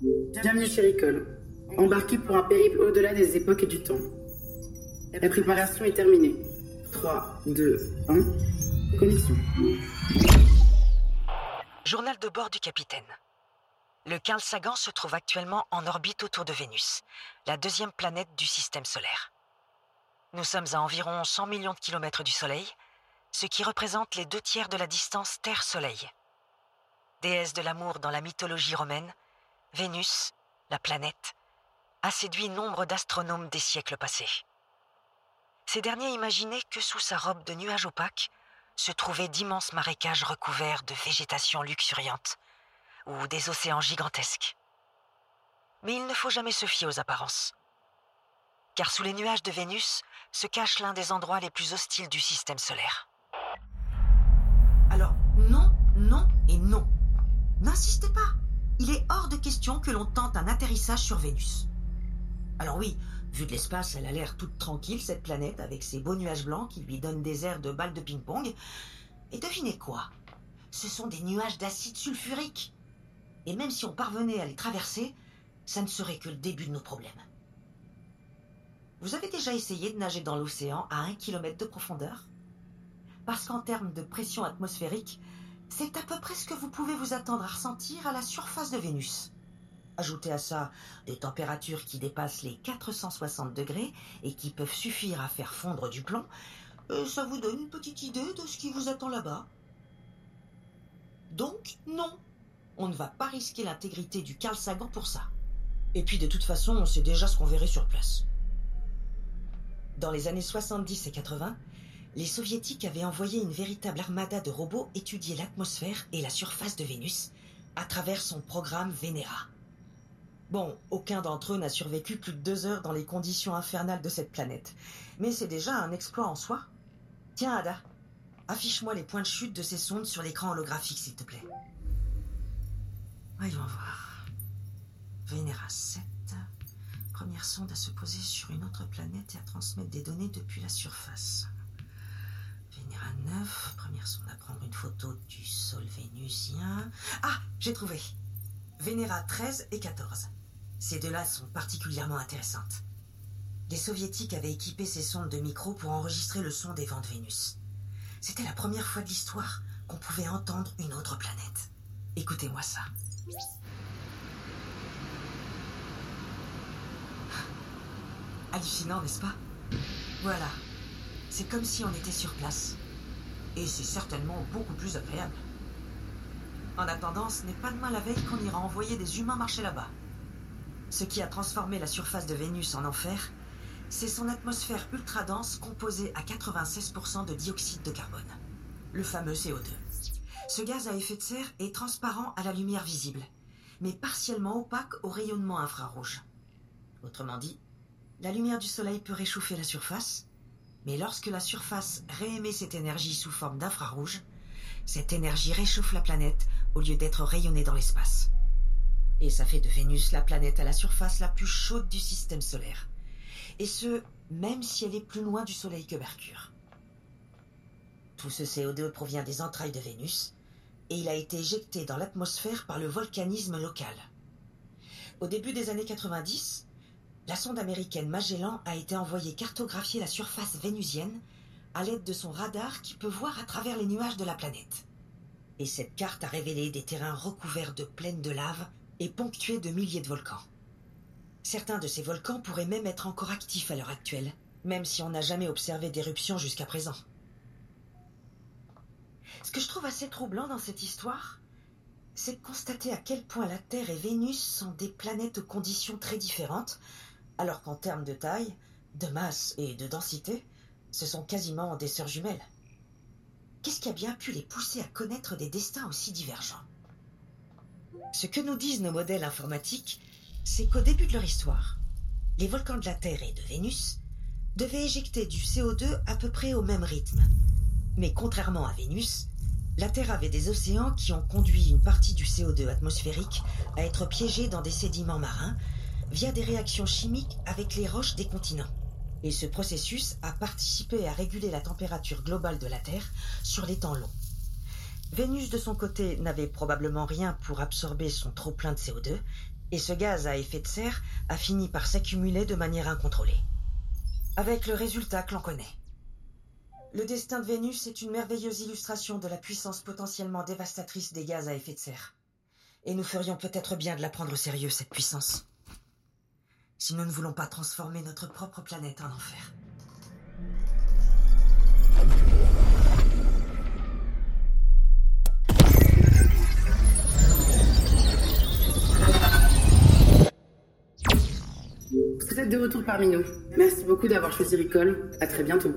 Bienvenue chez Ricole. Embarquez pour un périple au-delà des époques et du temps. La préparation est terminée. 3, 2, 1. Connexion. Journal de bord du capitaine. Le Carl Sagan se trouve actuellement en orbite autour de Vénus, la deuxième planète du système solaire. Nous sommes à environ 100 millions de kilomètres du Soleil, ce qui représente les deux tiers de la distance Terre-Soleil. Déesse de l'amour dans la mythologie romaine, Vénus, la planète, a séduit nombre d'astronomes des siècles passés. Ces derniers imaginaient que sous sa robe de nuages opaques se trouvaient d'immenses marécages recouverts de végétation luxuriante ou des océans gigantesques. Mais il ne faut jamais se fier aux apparences. Car sous les nuages de Vénus se cache l'un des endroits les plus hostiles du système solaire. Alors, non, non et non. N'insistez pas. Il est hors de question que l'on tente un atterrissage sur Vénus. Alors oui, vu de l'espace, elle a l'air toute tranquille, cette planète, avec ses beaux nuages blancs qui lui donnent des airs de balles de ping-pong. Et devinez quoi? Ce sont des nuages d'acide sulfurique. Et même si on parvenait à les traverser, ça ne serait que le début de nos problèmes. Vous avez déjà essayé de nager dans l'océan à un kilomètre de profondeur? Parce qu'en termes de pression atmosphérique, c'est à peu près ce que vous pouvez vous attendre à ressentir à la surface de Vénus. Ajoutez à ça des températures qui dépassent les 460 degrés et qui peuvent suffire à faire fondre du plomb, et ça vous donne une petite idée de ce qui vous attend là-bas. Donc, non, on ne va pas risquer l'intégrité du Carl Sagan pour ça. Et puis de toute façon, on sait déjà ce qu'on verrait sur place. Dans les années 70 et 80, les soviétiques avaient envoyé une véritable armada de robots étudier l'atmosphère et la surface de Vénus à travers son programme Venera. Bon, aucun d'entre eux n'a survécu plus de deux heures dans les conditions infernales de cette planète, mais c'est déjà un exploit en soi. Tiens, Ada, affiche-moi les points de chute de ces sondes sur l'écran holographique, s'il te plaît. Voyons voir. Venera 7. Première sonde à se poser sur une autre planète et à transmettre des données depuis la surface. Venera 9. Première sonde à prendre une photo du sol vénusien. Ah, j'ai trouvé. Venera 13 et 14. Ces deux-là sont particulièrement intéressantes. Les soviétiques avaient équipé ces sondes de micro pour enregistrer le son des vents de Vénus. C'était la première fois de l'histoire qu'on pouvait entendre une autre planète. Écoutez-moi ça. Hallucinant, n'est-ce pas? Voilà. C'est comme si on était sur place. Et c'est certainement beaucoup plus agréable. En attendant, ce n'est pas demain la veille qu'on ira envoyer des humains marcher là-bas. Ce qui a transformé la surface de Vénus en enfer, c'est son atmosphère ultra dense composée à 96% de dioxyde de carbone, le fameux CO2. Ce gaz à effet de serre est transparent à la lumière visible, mais partiellement opaque au rayonnement infrarouge. Autrement dit, la lumière du Soleil peut réchauffer la surface, mais lorsque la surface réémet cette énergie sous forme d'infrarouge, cette énergie réchauffe la planète au lieu d'être rayonnée dans l'espace. Et ça fait de Vénus la planète à la surface la plus chaude du système solaire. Et ce, même si elle est plus loin du Soleil que Mercure. Tout ce CO2 provient des entrailles de Vénus, et il a été éjecté dans l'atmosphère par le volcanisme local. Au début des années 90, la sonde américaine Magellan a été envoyée cartographier la surface vénusienne à l'aide de son radar qui peut voir à travers les nuages de la planète. Et cette carte a révélé des terrains recouverts de plaines de lave et ponctués de milliers de volcans. Certains de ces volcans pourraient même être encore actifs à l'heure actuelle, même si on n'a jamais observé d'éruption jusqu'à présent. Ce que je trouve assez troublant dans cette histoire, c'est de constater à quel point la Terre et Vénus sont des planètes aux conditions très différentes, alors qu'en termes de taille, de masse et de densité, ce sont quasiment des sœurs jumelles. Qu'est-ce qui a bien pu les pousser à connaître des destins aussi divergents? Ce que nous disent nos modèles informatiques, c'est qu'au début de leur histoire, les volcans de la Terre et de Vénus devaient éjecter du CO2 à peu près au même rythme. Mais contrairement à Vénus, la Terre avait des océans qui ont conduit une partie du CO2 atmosphérique à être piégée dans des sédiments marins via des réactions chimiques avec les roches des continents. Et ce processus a participé à réguler la température globale de la Terre sur les temps longs. Vénus, de son côté, n'avait probablement rien pour absorber son trop-plein de CO2, Et ce gaz à effet de serre a fini par s'accumuler de manière incontrôlée. Avec le résultat que l'on connaît. Le destin de Vénus est une merveilleuse illustration de la puissance potentiellement dévastatrice des gaz à effet de serre. Et nous ferions peut-être bien de la prendre au sérieux, cette puissance. Si nous ne voulons pas transformer notre propre planète en enfer. Vous êtes de retour parmi nous. Merci beaucoup d'avoir choisi Ricole. À très bientôt.